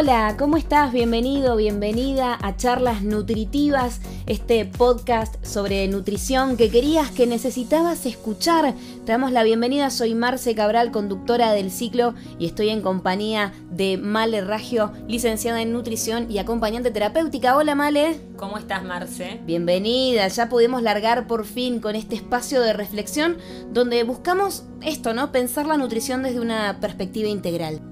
Hola, ¿cómo estás? Bienvenido, bienvenida a Charlas Nutritivas, este podcast sobre nutrición que querías, que necesitabas escuchar. Te damos la bienvenida, soy Marce Cabral, conductora del ciclo y estoy en compañía de Male Ragio, licenciada en nutrición y acompañante terapéutica. Hola Male. ¿Cómo estás Marce? Bienvenida, ya pudimos largar por fin con este espacio de reflexión donde buscamos esto, ¿no? Pensar la nutrición desde una perspectiva integral.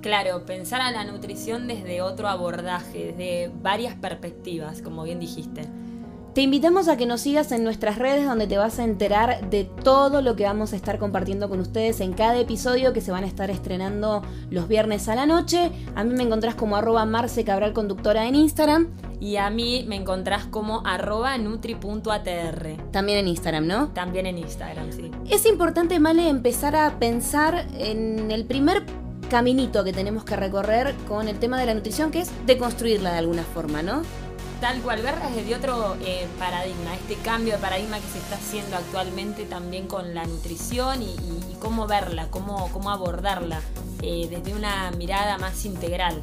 Claro, pensar a la nutrición desde otro abordaje, desde varias perspectivas, como bien dijiste. Te invitamos a que nos sigas en nuestras redes donde te vas a enterar de todo lo que vamos a estar compartiendo con ustedes en cada episodio que se van a estar estrenando los viernes a la noche. A mí me encontrás como arroba Marce Cabral Conductora en Instagram. Y a mí me encontrás como arroba nutri.atr. También en Instagram, ¿no? También en Instagram, sí. Es importante, Male, empezar a pensar en el primer caminito que tenemos que recorrer con el tema de la nutrición, que es deconstruirla de alguna forma, ¿no? Tal cual, verla desde otro eh, paradigma, este cambio de paradigma que se está haciendo actualmente también con la nutrición y, cómo verla, cómo, cómo abordarla eh, desde una mirada más integral.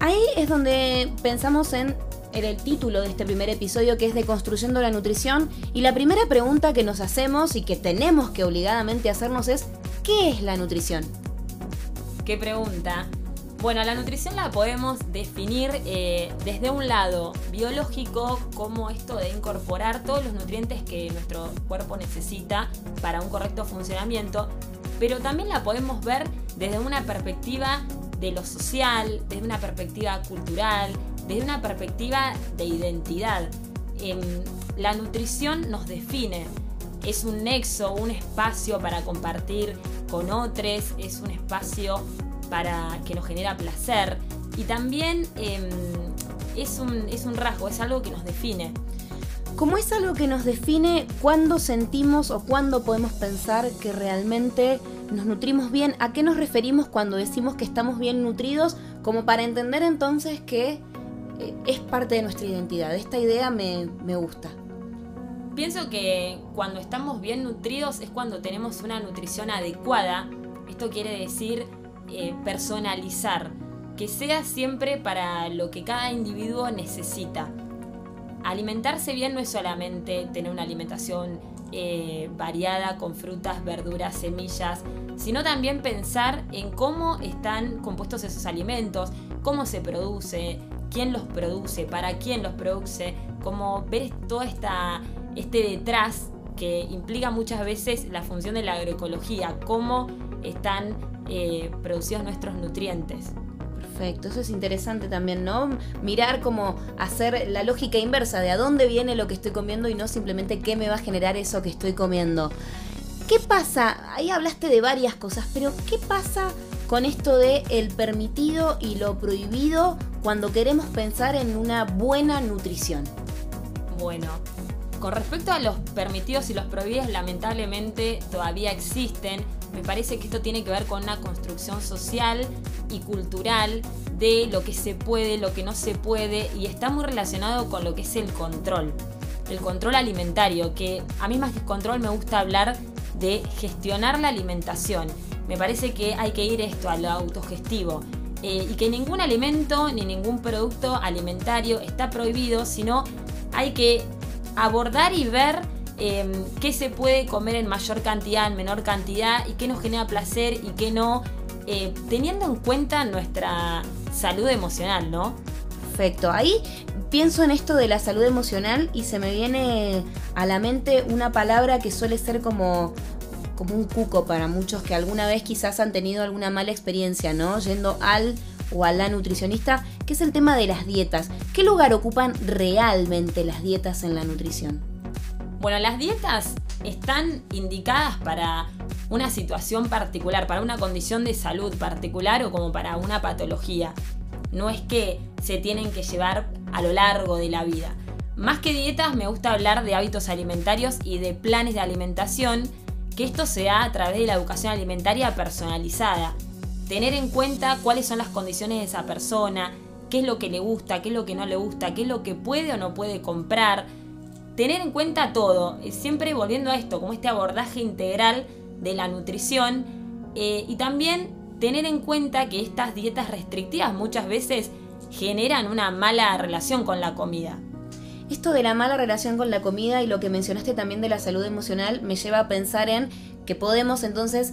Ahí es donde pensamos en el título de este primer episodio que es de Construyendo la Nutrición y la primera pregunta que nos hacemos y que tenemos que obligadamente hacernos es ¿qué es la nutrición? ¿Qué pregunta? Bueno, la nutrición la podemos definir eh, desde un lado biológico como esto de incorporar todos los nutrientes que nuestro cuerpo necesita para un correcto funcionamiento, pero también la podemos ver desde una perspectiva de lo social, desde una perspectiva cultural, desde una perspectiva de identidad. la nutrición nos define, es un nexo, un espacio para compartir con otros, es un espacio para que nos genera placer y también em, es, un, es un rasgo, es algo que nos define. Como es algo que nos define, ¿cuándo sentimos o cuándo podemos pensar que realmente nos nutrimos bien? ¿A qué nos referimos cuando decimos que estamos bien nutridos? Como para entender entonces que eh, es parte de nuestra identidad. Esta idea me, me gusta. Pienso que cuando estamos bien nutridos es cuando tenemos una nutrición adecuada. Esto quiere decir eh, personalizar, que sea siempre para lo que cada individuo necesita. Alimentarse bien no es solamente tener una alimentación eh, variada con frutas, verduras, semillas, sino también pensar en cómo están compuestos esos alimentos, cómo se produce, quién los produce, para quién los produce, como ver todo esta este detrás que implica muchas veces la función de la agroecología, cómo están eh, producidos nuestros nutrientes. Perfecto, eso es interesante también, ¿no? Mirar cómo hacer la lógica inversa de a dónde viene lo que estoy comiendo y no simplemente qué me va a generar eso que estoy comiendo. ¿Qué pasa? Ahí hablaste de varias cosas, pero ¿qué pasa con esto de el permitido y lo prohibido cuando queremos pensar en una buena nutrición? Bueno, con respecto a los permitidos y los prohibidos, lamentablemente todavía existen. Me parece que esto tiene que ver con una construcción social y cultural de lo que se puede, lo que no se puede, y está muy relacionado con lo que es el control. El control alimentario, que a mí más que control me gusta hablar de gestionar la alimentación. Me parece que hay que ir esto a lo autogestivo. Eh, y que ningún alimento ni ningún producto alimentario está prohibido, sino hay que abordar y ver em, qué se puede comer en mayor cantidad, en menor cantidad y qué nos genera placer y qué no, eh, teniendo en cuenta nuestra salud emocional, ¿no? Perfecto, ahí pienso en esto de la salud emocional y se me viene a la mente una palabra que suele ser como como un cuco para muchos que alguna vez quizás han tenido alguna mala experiencia, ¿no? Yendo al o a la nutricionista, que es el tema de las dietas. ¿Qué lugar ocupan realmente las dietas en la nutrición? Bueno, las dietas están indicadas para una situación particular, para una condición de salud particular o como para una patología. No es que se tienen que llevar a lo largo de la vida. Más que dietas, me gusta hablar de hábitos alimentarios y de planes de alimentación, que esto se da a través de la educación alimentaria personalizada tener en cuenta cuáles son las condiciones de esa persona, qué es lo que le gusta, qué es lo que no le gusta, qué es lo que puede o no puede comprar. Tener en cuenta todo, eh, siempre volviendo a esto, como este abordaje integral de la nutrición eh, y también tener en cuenta que estas dietas restrictivas muchas veces generan una mala relación con la comida. Esto de la mala relación con la comida y lo que mencionaste también de la salud emocional me lleva a pensar en que podemos entonces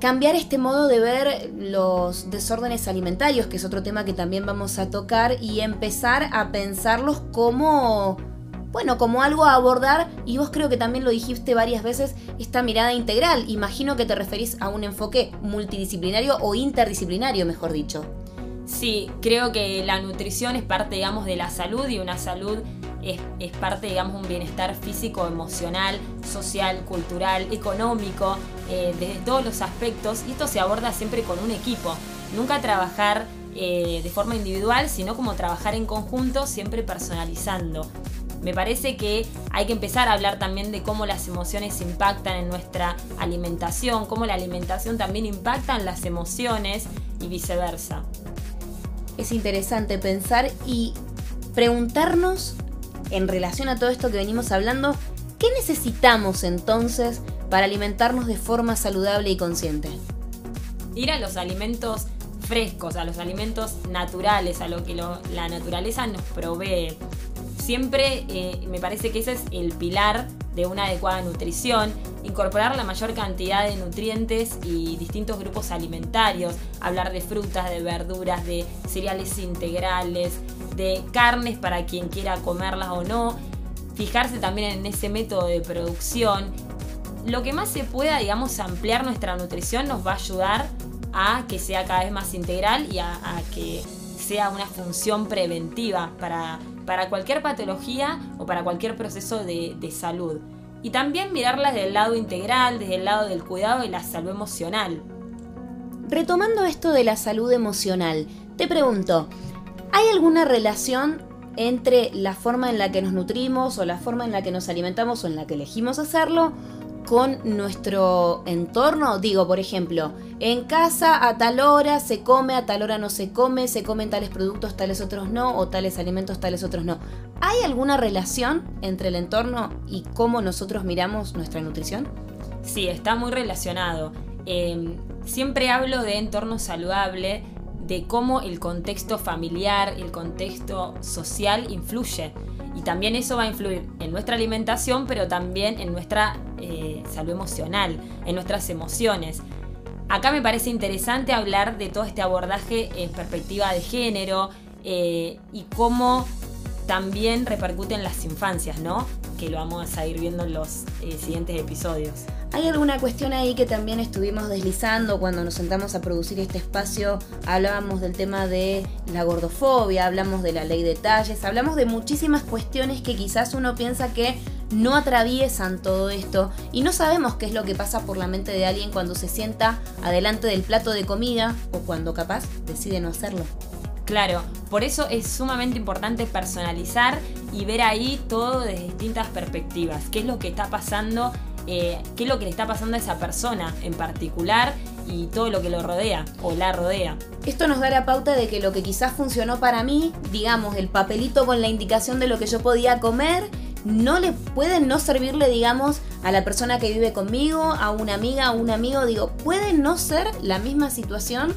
cambiar este modo de ver los desórdenes alimentarios, que es otro tema que también vamos a tocar, y empezar a pensarlos como, bueno, como algo a abordar, y vos creo que también lo dijiste varias veces, esta mirada integral. Imagino que te referís a un enfoque multidisciplinario o interdisciplinario, mejor dicho. Sí, creo que la nutrición es parte, digamos, de la salud y una salud es, parte, digamos, un bienestar físico, emocional, social, cultural, económico, eh, desde todos los aspectos. Y esto se aborda siempre con un equipo. Nunca trabajar eh, de forma individual, sino como trabajar en conjunto, siempre personalizando. Me parece que hay que empezar a hablar también de cómo las emociones impactan en nuestra alimentación, cómo la alimentación también impacta en las emociones y viceversa es interesante pensar y preguntarnos en relación a todo esto que venimos hablando, ¿qué necesitamos entonces para alimentarnos de forma saludable y consciente? Ir a los alimentos frescos, a los alimentos naturales, a lo que la naturaleza nos provee. Siempre eh, me parece que ese es el pilar de una adecuada nutrición, incorporar la mayor cantidad de nutrientes y distintos grupos alimentarios, hablar de frutas, de verduras, de cereales integrales, de carnes para quien quiera comerlas o no, fijarse también en ese método de producción. Lo que más se pueda, digamos, ampliar nuestra nutrición nos va a ayudar a que sea cada vez más integral y a, que sea una función preventiva para para cualquier patología o para cualquier proceso de, salud. Y también mirarlas desde el lado integral, desde el lado del cuidado y la salud emocional. Retomando esto de la salud emocional, te pregunto, ¿hay alguna relación entre la forma en la que nos nutrimos o la forma en la que nos alimentamos o en la que elegimos hacerlo con nuestro entorno. Digo, por ejemplo, en casa a tal hora se come, a tal hora no se come, se comen tales productos, tales otros no, o tales alimentos, tales otros no. ¿Hay alguna relación entre el entorno y cómo nosotros miramos nuestra nutrición? Sí, está muy relacionado. Em, siempre hablo de entorno saludable, de cómo el contexto familiar, el contexto social influye. Y también eso va a influir en nuestra alimentación, pero también en nuestra eh, salud emocional, en nuestras emociones. Acá me parece interesante hablar de todo este abordaje en perspectiva de género eh, y cómo también repercute en las infancias, ¿no? Que lo vamos a ir viendo en los eh, siguientes episodios. Hay alguna cuestión ahí que también estuvimos deslizando cuando nos sentamos a producir este espacio. Hablábamos del tema de la gordofobia, hablamos de la ley de talles, hablamos de muchísimas cuestiones que quizás uno piensa que no atraviesan todo esto y no sabemos qué es lo que pasa por la mente de alguien cuando se sienta adelante del plato de comida o cuando capaz decide no hacerlo. Claro, por eso es sumamente importante personalizar y ver ahí todo desde distintas perspectivas. ¿Qué es lo que está pasando eh, qué es lo que le está pasando a esa persona en particular y todo lo que lo rodea o la rodea. Esto nos da la pauta de que lo que quizás funcionó para mí, digamos, el papelito con la indicación de lo que yo podía comer, no le puede no servirle, digamos, a la persona que vive conmigo, a una amiga, a un amigo, digo, puede no ser la misma situación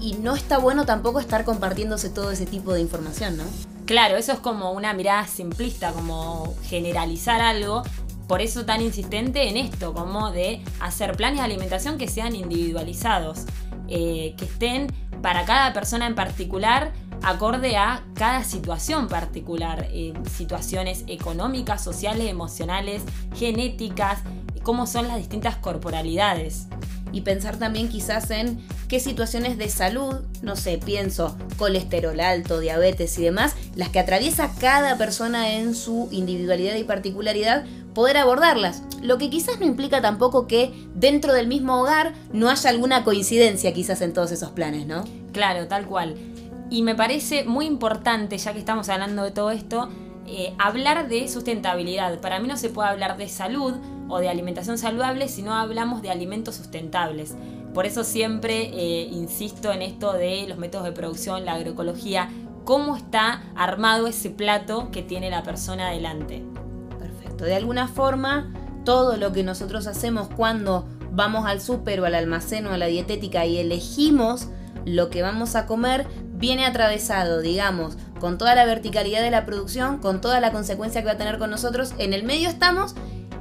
y no está bueno tampoco estar compartiéndose todo ese tipo de información, ¿no? Claro, eso es como una mirada simplista, como generalizar algo por eso tan insistente en esto, como de hacer planes de alimentación que sean individualizados, eh, que estén para cada persona en particular acorde a cada situación particular, eh, situaciones económicas, sociales, emocionales, genéticas, cómo son las distintas corporalidades. Y pensar también quizás en qué situaciones de salud, no sé, pienso colesterol alto, diabetes y demás, las que atraviesa cada persona en su individualidad y particularidad, poder abordarlas. Lo que quizás no implica tampoco que dentro del mismo hogar no haya alguna coincidencia quizás en todos esos planes, ¿no? Claro, tal cual. Y me parece muy importante, ya que estamos hablando de todo esto, eh, hablar de sustentabilidad. Para mí no se puede hablar de salud o de alimentación saludable si no hablamos de alimentos sustentables. Por eso siempre eh, insisto en esto de los métodos de producción, la agroecología, cómo está armado ese plato que tiene la persona delante. De alguna forma, todo lo que nosotros hacemos cuando vamos al súper o al almacén o a la dietética y elegimos lo que vamos a comer, viene atravesado, digamos, con toda la verticalidad de la producción, con toda la consecuencia que va a tener con nosotros. En el medio estamos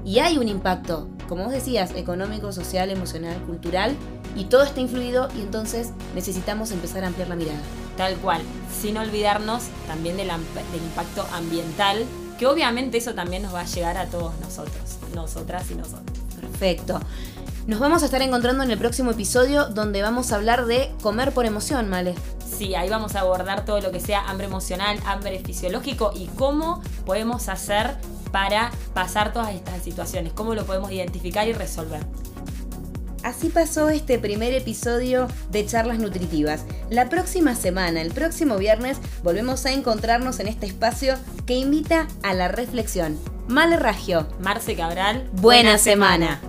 y hay un impacto, como vos decías, económico, social, emocional, cultural, y todo está influido y entonces necesitamos empezar a ampliar la mirada. Tal cual, sin olvidarnos también del, del impacto ambiental, que obviamente eso también nos va a llegar a todos nosotros, nosotras y nosotros. Perfecto. Nos vamos a estar encontrando en el próximo episodio donde vamos a hablar de comer por emoción, Male. Sí, ahí vamos a abordar todo lo que sea hambre emocional, hambre fisiológico y cómo podemos hacer para pasar todas estas situaciones, cómo lo podemos identificar y resolver. Así pasó este primer episodio de Charlas Nutritivas. La próxima semana, el próximo viernes, volvemos a encontrarnos en este espacio que invita a la reflexión. Male Ragio. Marce Cabral. Buena, semana.